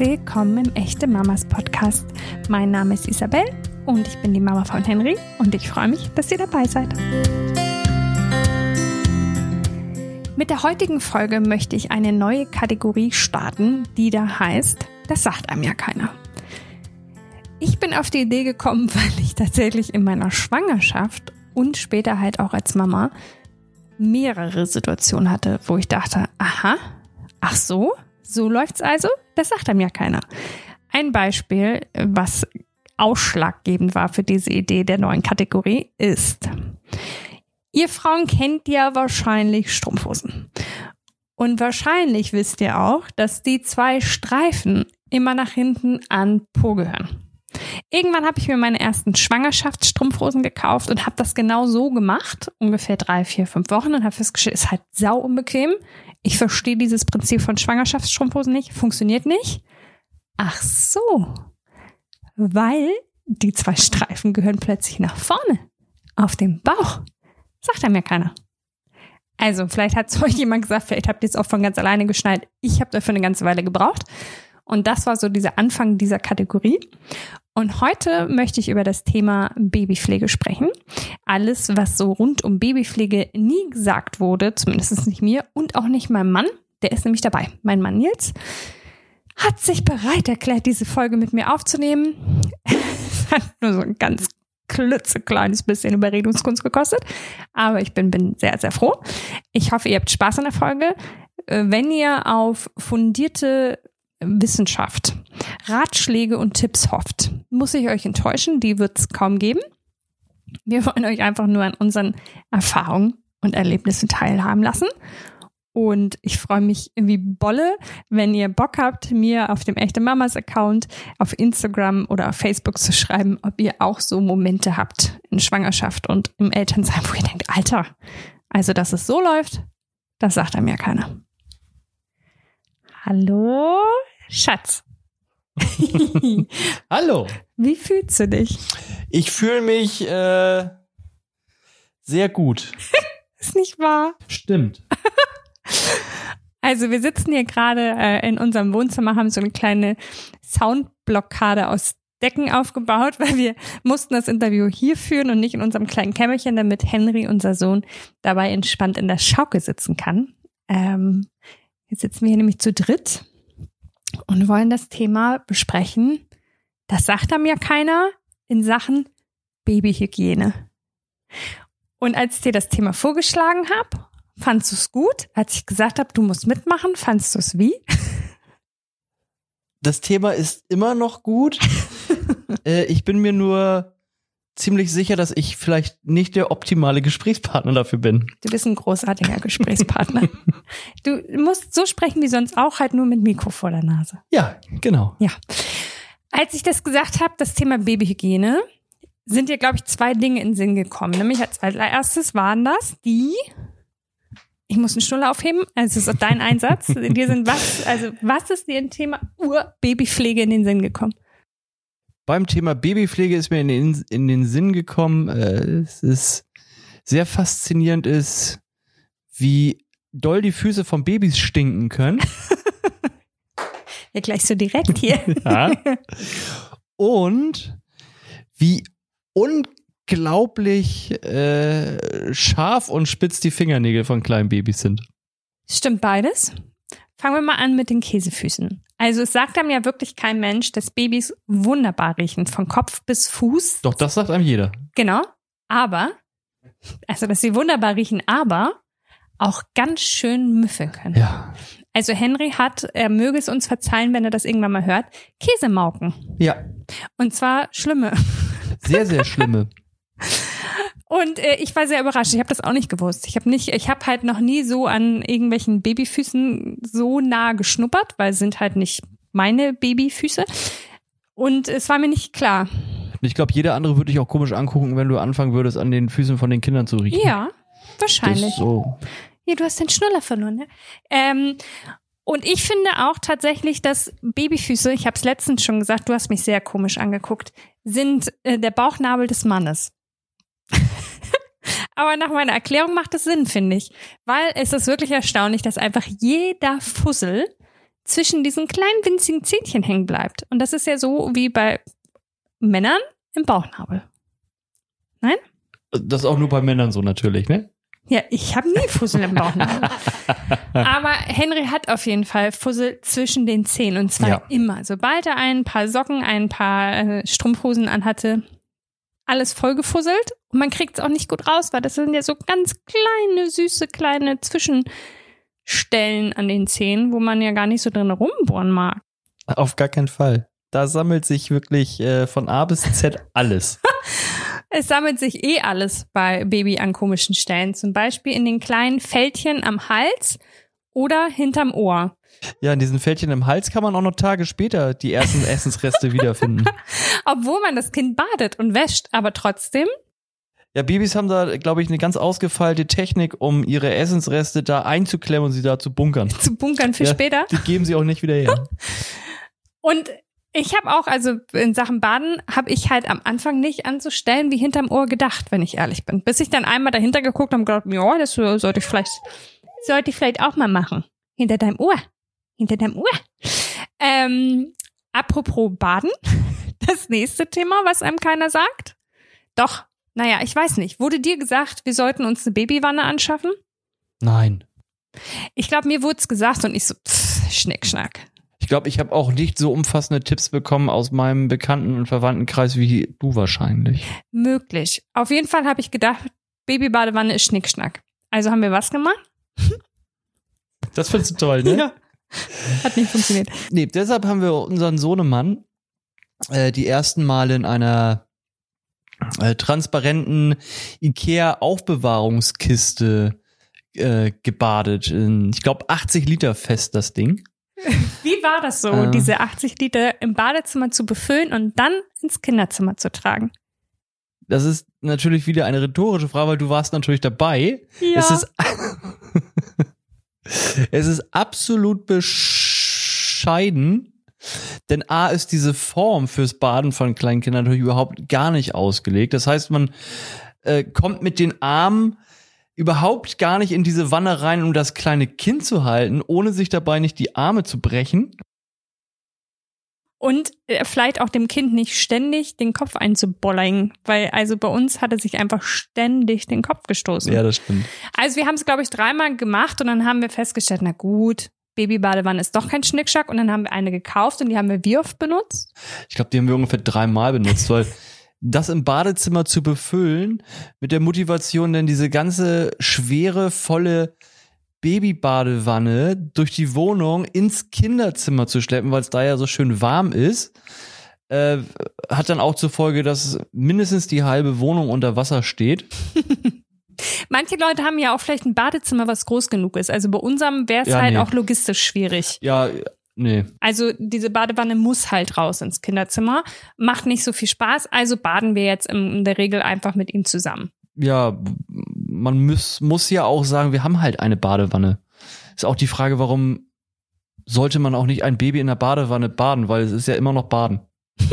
willkommen im Echte Mamas Podcast. Mein Name ist Isabel und ich bin die Mama von Henry und ich freue mich, dass ihr dabei seid. Mit der heutigen Folge möchte ich eine neue Kategorie starten, die da heißt, das sagt einem ja keiner. Ich bin auf die Idee gekommen, weil ich tatsächlich in meiner Schwangerschaft und später halt auch als Mama mehrere Situationen hatte, wo ich dachte, aha, ach so, so läuft's also? Das sagt einem ja keiner. Ein Beispiel, was ausschlaggebend war für diese Idee der neuen Kategorie, ist, ihr Frauen kennt ja wahrscheinlich Strumpfhosen. Und wahrscheinlich wisst ihr auch, dass die zwei Streifen immer nach hinten an Po gehören. Irgendwann habe ich mir meine ersten Schwangerschaftsstrumpfhosen gekauft und habe das genau so gemacht, ungefähr drei, vier, fünf Wochen und habe festgestellt, ist halt sau unbequem. Ich verstehe dieses Prinzip von Schwangerschaftsstrumpfhosen nicht, funktioniert nicht. Ach so, weil die zwei Streifen gehören plötzlich nach vorne, auf dem Bauch. Sagt er mir keiner. Also, vielleicht hat es euch jemand gesagt, vielleicht habt ihr es auch von ganz alleine geschnallt. Ich habe dafür eine ganze Weile gebraucht. Und das war so dieser Anfang dieser Kategorie. Und heute möchte ich über das Thema Babypflege sprechen. Alles, was so rund um Babypflege nie gesagt wurde, zumindest nicht mir und auch nicht meinem Mann, der ist nämlich dabei. Mein Mann Nils hat sich bereit erklärt, diese Folge mit mir aufzunehmen. Hat nur so ein ganz klitzekleines bisschen Überredungskunst gekostet. Aber ich bin, bin sehr, sehr froh. Ich hoffe, ihr habt Spaß an der Folge. Äh, wenn ihr auf fundierte Wissenschaft, Ratschläge und Tipps hofft, muss ich euch enttäuschen, die wird es kaum geben. Wir wollen euch einfach nur an unseren Erfahrungen und Erlebnissen teilhaben lassen. Und ich freue mich wie Bolle, wenn ihr Bock habt, mir auf dem Echte Mamas Account auf Instagram oder auf Facebook zu schreiben, ob ihr auch so Momente habt in Schwangerschaft und im Elternsein, wo ihr denkt, Alter, also dass es so läuft, das sagt einem ja keiner. Hallo, Schatz. Hallo. Wie fühlst du dich? Ich fühle mich äh, sehr gut. Ist nicht wahr? Stimmt. Also wir sitzen hier gerade äh, in unserem Wohnzimmer, haben so eine kleine Soundblockade aus Decken aufgebaut, weil wir mussten das Interview hier führen und nicht in unserem kleinen Kämmerchen, damit Henry, unser Sohn, dabei entspannt in der Schaukel sitzen kann. Ähm, jetzt sitzen wir hier nämlich zu dritt und wollen das Thema besprechen. Das sagt einem ja keiner in Sachen Babyhygiene. Und als ich dir das Thema vorgeschlagen habe, fandst du es gut? Als ich gesagt habe, du musst mitmachen, fandst du es wie? Das Thema ist immer noch gut. äh, ich bin mir nur ziemlich sicher, dass ich vielleicht nicht der optimale Gesprächspartner dafür bin. Du bist ein großartiger Gesprächspartner. du musst so sprechen wie sonst auch, halt nur mit Mikro vor der Nase. Ja, genau. Ja. Als ich das gesagt habe, das Thema Babyhygiene, sind dir, glaube ich, zwei Dinge in den Sinn gekommen. Nämlich als allererstes waren das die, ich muss eine Stulle aufheben, also es ist dein Einsatz. dir sind was, also was ist dir im Thema Ur-Babypflege in den Sinn gekommen? Beim Thema Babypflege ist mir in den, in den Sinn gekommen, äh, es ist sehr faszinierend ist, wie doll die Füße von Babys stinken können. ja, gleich so direkt hier. ja. Und wie unglaublich äh, scharf und spitz die Fingernägel von kleinen Babys sind. Stimmt beides. Fangen wir mal an mit den Käsefüßen. Also es sagt einem ja wirklich kein Mensch, dass Babys wunderbar riechen, von Kopf bis Fuß. Doch, das sagt einem jeder. Genau. Aber, also dass sie wunderbar riechen, aber auch ganz schön müffeln können. Ja. Also Henry hat, er möge es uns verzeihen, wenn er das irgendwann mal hört, Käsemauken. Ja. Und zwar schlimme. Sehr, sehr schlimme. Und äh, ich war sehr überrascht. Ich habe das auch nicht gewusst. Ich habe nicht, ich habe halt noch nie so an irgendwelchen Babyfüßen so nah geschnuppert, weil es sind halt nicht meine Babyfüße. Und es war mir nicht klar. Ich glaube, jeder andere würde dich auch komisch angucken, wenn du anfangen würdest, an den Füßen von den Kindern zu riechen. Ja, wahrscheinlich. so. Ja, du hast den Schnuller verloren, ne? Ähm, und ich finde auch tatsächlich, dass Babyfüße, ich habe es letztens schon gesagt, du hast mich sehr komisch angeguckt, sind äh, der Bauchnabel des Mannes. Aber nach meiner Erklärung macht es Sinn, finde ich. Weil es ist wirklich erstaunlich, dass einfach jeder Fussel zwischen diesen kleinen winzigen Zähnchen hängen bleibt. Und das ist ja so wie bei Männern im Bauchnabel. Nein? Das ist auch nur bei Männern so natürlich, ne? Ja, ich habe nie Fussel im Bauchnabel. Aber Henry hat auf jeden Fall Fussel zwischen den Zähnen und zwar Ja. immer. Sobald er ein paar Socken, ein paar äh, Strumpfhosen anhatte, alles vollgefusselt und man kriegt es auch nicht gut raus, weil das sind ja so ganz kleine, süße, kleine Zwischenstellen an den Zähnen, wo man ja gar nicht so drin rumbohren mag. Auf gar keinen Fall. Da sammelt sich wirklich äh, von A bis Z alles. Es sammelt sich eh alles bei Baby an komischen Stellen, zum Beispiel in den kleinen Fältchen am Hals oder hinterm Ohr. ja, in diesen Fältchen im Hals kann man auch noch Tage später die ersten Essensreste wiederfinden. Obwohl man das Kind badet und wäscht, aber trotzdem. Ja, Babys haben da, glaube ich, eine ganz ausgefeilte Technik, um ihre Essensreste da einzuklemmen und sie da zu bunkern. zu bunkern für Ja. später. Die geben sie auch nicht wieder her. Und ich habe auch, also in Sachen Baden, habe ich halt am Anfang nicht an so Stellen wie hinterm Ohr gedacht, wenn ich ehrlich bin. Bis ich dann einmal dahinter geguckt habe und gedacht, ja, das sollte ich vielleicht, sollte ich vielleicht auch mal machen. Hinter deinem Ohr. Hinter deinem Ohr. Ähm, apropos Baden, das nächste Thema, was einem keiner sagt. Doch, naja, ich weiß nicht. Wurde dir gesagt, wir sollten uns eine Babywanne anschaffen? Nein. Ich glaube, mir wurde es gesagt und ich so, pff, Schnickschnack. Ich glaube, ich habe auch nicht so umfassende Tipps bekommen aus meinem Bekannten- und Verwandtenkreis wie du wahrscheinlich. Möglich. Auf jeden Fall habe ich gedacht, Babybadewanne ist Schnickschnack. Also haben wir was gemacht? Das findest du toll, ne? Hat nicht funktioniert. Nee, deshalb haben wir unseren Sohnemann äh, die ersten Male in einer äh, transparenten Ikea-Aufbewahrungskiste äh, gebadet. In, ich glaube, 80 Liter fest das Ding. Wie war das so, Äh. diese 80 Liter im Badezimmer zu befüllen und dann ins Kinderzimmer zu tragen? Das ist natürlich wieder eine rhetorische Frage, weil du warst natürlich dabei. Ja. Es ist, es ist absolut bescheiden, denn A ist diese Form fürs Baden von kleinen Kindern natürlich überhaupt gar nicht ausgelegt. Das heißt, man äh, kommt mit den Armen überhaupt gar nicht in diese Wanne rein, um das kleine Kind zu halten, ohne sich dabei nicht die Arme zu brechen. Und vielleicht auch dem Kind nicht ständig den Kopf einzubollern, weil also bei uns hat er sich einfach ständig den Kopf gestoßen. Ja, das stimmt. Also wir haben es, glaube ich, dreimal gemacht und dann haben wir festgestellt, na gut, Babybadewanne ist doch kein Schnickschnack und dann haben wir eine gekauft und die haben wir wie oft benutzt? Ich glaube, die haben wir ungefähr dreimal benutzt, weil das im Badezimmer zu befüllen mit der Motivation, dann diese ganze schwere, volle Babybadewanne durch die Wohnung ins Kinderzimmer zu schleppen, weil es da ja so schön warm ist, äh, hat dann auch zur Folge, dass mindestens die halbe Wohnung unter Wasser steht. Manche Leute haben ja auch vielleicht ein Badezimmer, was groß genug ist. Also bei unserem wäre es Ja, halt nee. auch logistisch schwierig. Ja, nee. Also diese Badewanne muss halt raus ins Kinderzimmer. Macht nicht so viel Spaß, also baden wir jetzt in der Regel einfach mit ihm zusammen. Ja, man muss, muss ja auch sagen, wir haben halt eine Badewanne. Ist auch die Frage, warum sollte man auch nicht ein Baby in der Badewanne baden, weil es ist ja immer noch Baden.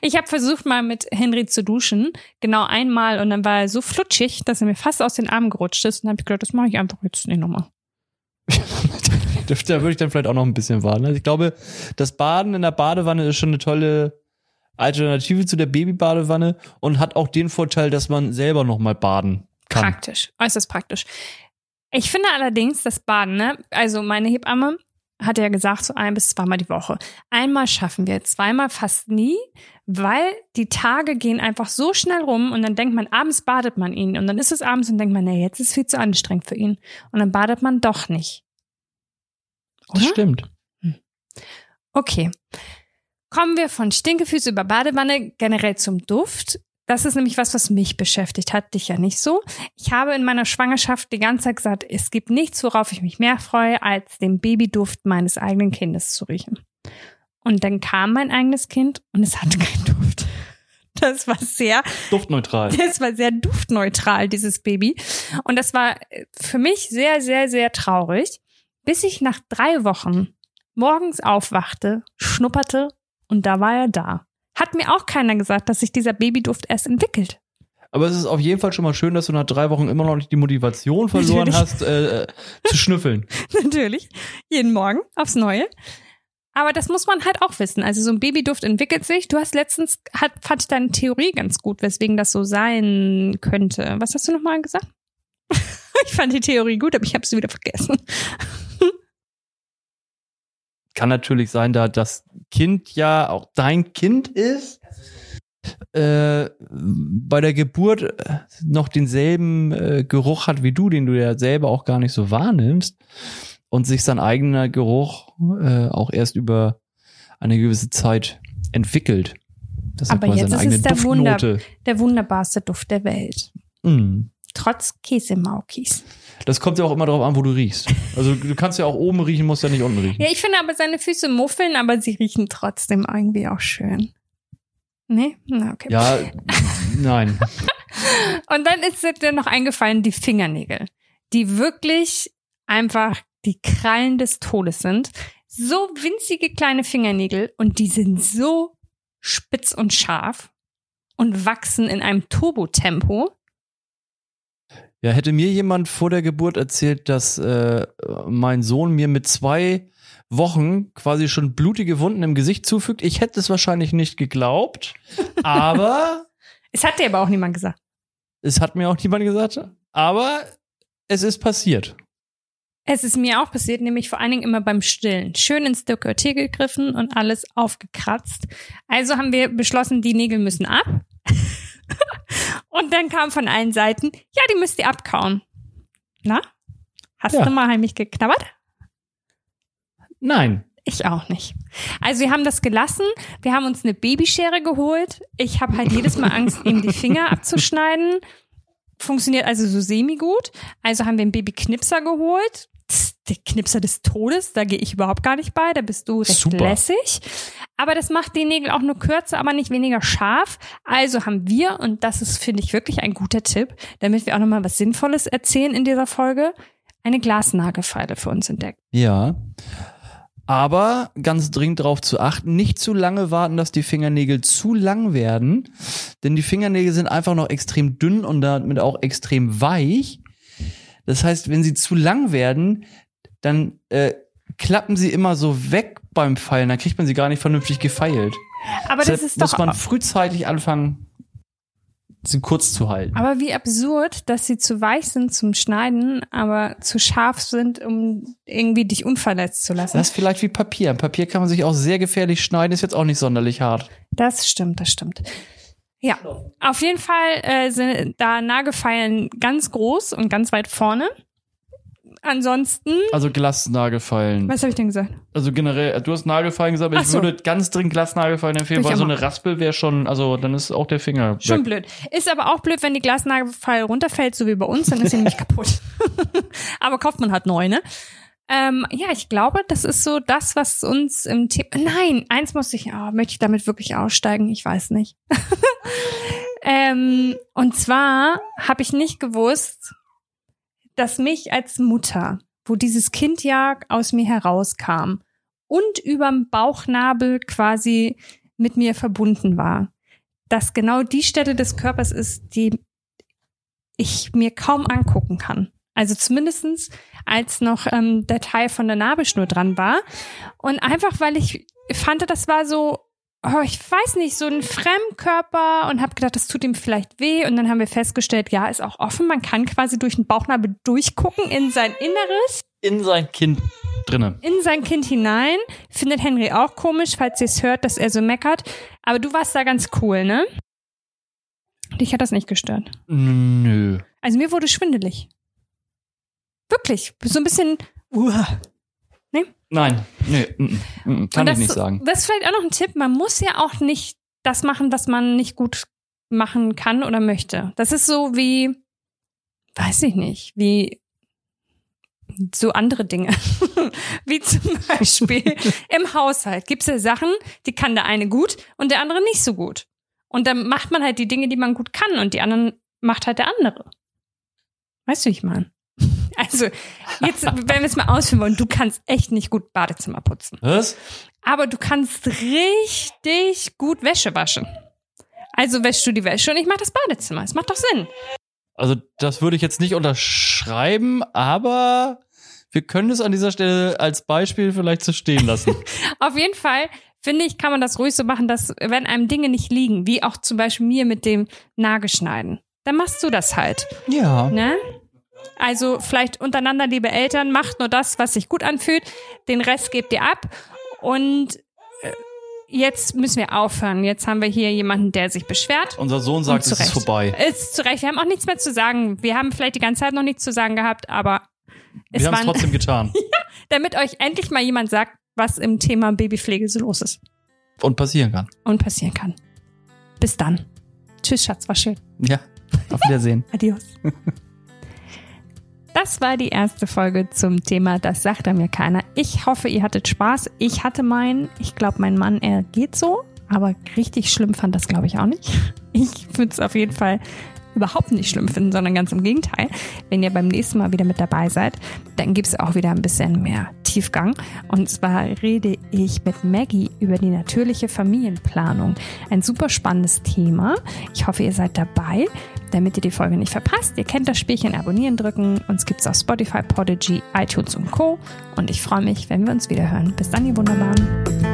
Ich habe versucht mal mit Henry zu duschen, genau einmal und dann war er so flutschig, dass er mir fast aus den Armen gerutscht ist und dann habe ich gedacht, das mache ich einfach jetzt nicht nochmal. da würde ich dann vielleicht auch noch ein bisschen warten. Also ich glaube, das Baden in der Badewanne ist schon eine tolle Alternative zu der Babybadewanne und hat auch den Vorteil, dass man selber noch mal baden kann. Praktisch, äußerst praktisch. Ich finde allerdings das Baden, ne? Also meine Hebamme hat ja gesagt, so ein bis zweimal die Woche. Einmal schaffen wir, zweimal fast nie, weil die Tage gehen einfach so schnell rum und dann denkt man, abends badet man ihn und dann ist es abends und denkt man, nee, jetzt ist es viel zu anstrengend für ihn. Und dann badet man doch nicht. Das Oder? stimmt. Okay. Kommen wir von Stinkefüße über Badewanne generell zum Duft. Das ist nämlich was, was mich beschäftigt hat, dich ja nicht so. Ich habe in meiner Schwangerschaft die ganze Zeit gesagt, es gibt nichts, worauf ich mich mehr freue, als den Babyduft meines eigenen Kindes zu riechen. Und dann kam mein eigenes Kind und es hatte keinen Duft. Das war sehr Duftneutral. das war sehr duftneutral, dieses Baby. Und das war für mich sehr, sehr, sehr traurig, bis ich nach drei Wochen morgens aufwachte, schnupperte und da war er da. Hat mir auch keiner gesagt, dass sich dieser Babyduft erst entwickelt. Aber es ist auf jeden Fall schon mal schön, dass du nach drei Wochen immer noch nicht die Motivation verloren Natürlich. hast, äh, äh, zu schnüffeln. Natürlich. Jeden Morgen aufs Neue. Aber das muss man halt auch wissen. Also so ein Babyduft entwickelt sich. Du hast letztens, hat, fand ich deine Theorie ganz gut, weswegen das so sein könnte. Was hast du nochmal gesagt? ich fand die Theorie gut, aber ich habe sie wieder vergessen. Kann natürlich sein, da das Kind ja auch dein Kind ist. Äh, bei der Geburt äh, noch denselben äh, Geruch hat wie du, den du ja selber auch gar nicht so wahrnimmst und sich sein eigener Geruch äh, auch erst über eine gewisse Zeit entwickelt. Das Aber jetzt ist es der, Wunder, der wunderbarste Duft der Welt. Mm. Trotz Käsemaukis. Das kommt ja auch immer darauf an, wo du riechst. Also du kannst ja auch oben riechen, musst ja nicht unten riechen. Ja, ich finde aber seine Füße muffeln, aber sie riechen trotzdem irgendwie auch schön. Nee? Na, okay. Ja, nein. Und dann ist dir noch eingefallen, die Fingernägel, die wirklich einfach die Krallen des Todes sind. So winzige kleine Fingernägel und die sind so spitz und scharf und wachsen in einem Turbotempo. Ja, hätte mir jemand vor der Geburt erzählt, dass äh, mein Sohn mir mit zwei Wochen quasi schon blutige Wunden im Gesicht zufügt, ich hätte es wahrscheinlich nicht geglaubt. Aber. es hat dir aber auch niemand gesagt. Es hat mir auch niemand gesagt. Aber es ist passiert. Es ist mir auch passiert, nämlich vor allen Dingen immer beim Stillen. Schön ins Dekolleté gegriffen und alles aufgekratzt. Also haben wir beschlossen, die Nägel müssen ab. Und dann kam von allen Seiten, ja, die müsst ihr abkauen. Na? Hast ja. du mal heimlich geknabbert? Nein. Ich auch nicht. Also wir haben das gelassen. Wir haben uns eine Babyschere geholt. Ich habe halt jedes Mal Angst, ihm die Finger abzuschneiden. Funktioniert also so semi-gut. Also haben wir einen Babyknipser geholt der Knipser des Todes, da gehe ich überhaupt gar nicht bei, da bist du recht Super. lässig. Aber das macht die Nägel auch nur kürzer, aber nicht weniger scharf. Also haben wir, und das ist, finde ich, wirklich ein guter Tipp, damit wir auch nochmal was Sinnvolles erzählen in dieser Folge, eine Glasnagelfeile für uns entdeckt. Ja. Aber ganz dringend darauf zu achten, nicht zu lange warten, dass die Fingernägel zu lang werden. Denn die Fingernägel sind einfach noch extrem dünn und damit auch extrem weich. Das heißt, wenn sie zu lang werden, dann äh, klappen sie immer so weg beim Feilen. Dann kriegt man sie gar nicht vernünftig gefeilt. Aber Deshalb das ist muss doch man frühzeitig anfangen, sie kurz zu halten. Aber wie absurd, dass sie zu weich sind zum Schneiden, aber zu scharf sind, um irgendwie dich unverletzt zu lassen. Das ist vielleicht wie Papier. Papier kann man sich auch sehr gefährlich schneiden, ist jetzt auch nicht sonderlich hart. Das stimmt, das stimmt. Ja, auf jeden Fall äh, sind da Nagelfeilen ganz groß und ganz weit vorne. Ansonsten. Also Glasnagelfeilen. Was habe ich denn gesagt? Also generell, du hast Nagelfeilen gesagt, aber Ach ich so. würde ganz dringend Glasnagelfeilen empfehlen, weil so eine Raspel wäre schon, also dann ist auch der Finger. Schon blöd. Ist aber auch blöd, wenn die Glasnagelfeile runterfällt, so wie bei uns, dann ist sie nicht kaputt. aber kauft man halt neu, ne? Ähm, ja, ich glaube, das ist so das, was uns im Thema. Nein, eins muss ich, oh, möchte ich damit wirklich aussteigen? Ich weiß nicht. ähm, und zwar habe ich nicht gewusst, dass mich als Mutter, wo dieses Kind ja aus mir herauskam und überm Bauchnabel quasi mit mir verbunden war, dass genau die Stelle des Körpers ist, die ich mir kaum angucken kann. Also zumindestens als noch ähm, der Teil von der Nabelschnur dran war. Und einfach, weil ich fand, das war so, oh, ich weiß nicht, so ein Fremdkörper und habe gedacht, das tut ihm vielleicht weh. Und dann haben wir festgestellt, ja, ist auch offen. Man kann quasi durch den Bauchnabel durchgucken in sein Inneres. In sein Kind drinnen. In sein Kind hinein. Findet Henry auch komisch, falls ihr es hört, dass er so meckert. Aber du warst da ganz cool, ne? Dich hat das nicht gestört. Nö. Also mir wurde schwindelig. Wirklich. So ein bisschen. Uh, nee? Nein, nee, mm, mm, kann das, ich nicht sagen. Das ist vielleicht auch noch ein Tipp. Man muss ja auch nicht das machen, was man nicht gut machen kann oder möchte. Das ist so wie, weiß ich nicht, wie so andere Dinge. wie zum Beispiel im Haushalt gibt es ja Sachen, die kann der eine gut und der andere nicht so gut. Und dann macht man halt die Dinge, die man gut kann und die anderen macht halt der andere. Weißt du, wie ich meine? Also, jetzt, wenn wir es mal ausführen wollen, du kannst echt nicht gut Badezimmer putzen. Was? Aber du kannst richtig gut Wäsche waschen. Also wäschst du die Wäsche und ich mach das Badezimmer. Es macht doch Sinn. Also das würde ich jetzt nicht unterschreiben, aber wir können es an dieser Stelle als Beispiel vielleicht so stehen lassen. Auf jeden Fall finde ich, kann man das ruhig so machen, dass wenn einem Dinge nicht liegen, wie auch zum Beispiel mir mit dem Nagelschneiden, dann machst du das halt. Ja. Ne? Also vielleicht untereinander, liebe Eltern, macht nur das, was sich gut anfühlt. Den Rest gebt ihr ab. Und äh, jetzt müssen wir aufhören. Jetzt haben wir hier jemanden, der sich beschwert. Unser Sohn sagt, es ist vorbei. Ist zu Recht. Wir haben auch nichts mehr zu sagen. Wir haben vielleicht die ganze Zeit noch nichts zu sagen gehabt, aber es Wir haben es trotzdem getan. damit euch endlich mal jemand sagt, was im Thema Babypflege so los ist Und passieren kann. und passieren kann. Bis dann. Tschüss, Schatz, war schön. Ja. Auf Wiedersehen. Adios. Das war die erste Folge zum Thema Das sagt er mir keiner. Ich hoffe, ihr hattet Spaß. Ich hatte meinen. Ich glaube, mein Mann, er geht so. Aber richtig schlimm fand das, glaube ich, auch nicht. Ich würde es auf jeden Fall überhaupt nicht schlimm finden, sondern ganz im Gegenteil. Wenn ihr beim nächsten Mal wieder mit dabei seid, dann gibt es auch wieder ein bisschen mehr Tiefgang. Und zwar rede ich mit Maggie über die natürliche Familienplanung. Ein super spannendes Thema. Ich hoffe, ihr seid dabei, damit ihr die Folge nicht verpasst. Ihr kennt das Spielchen Abonnieren drücken. Uns gibt es auf Spotify, Podigy, iTunes und Co. Und ich freue mich, wenn wir uns wieder hören. Bis dann, ihr Wunderbaren.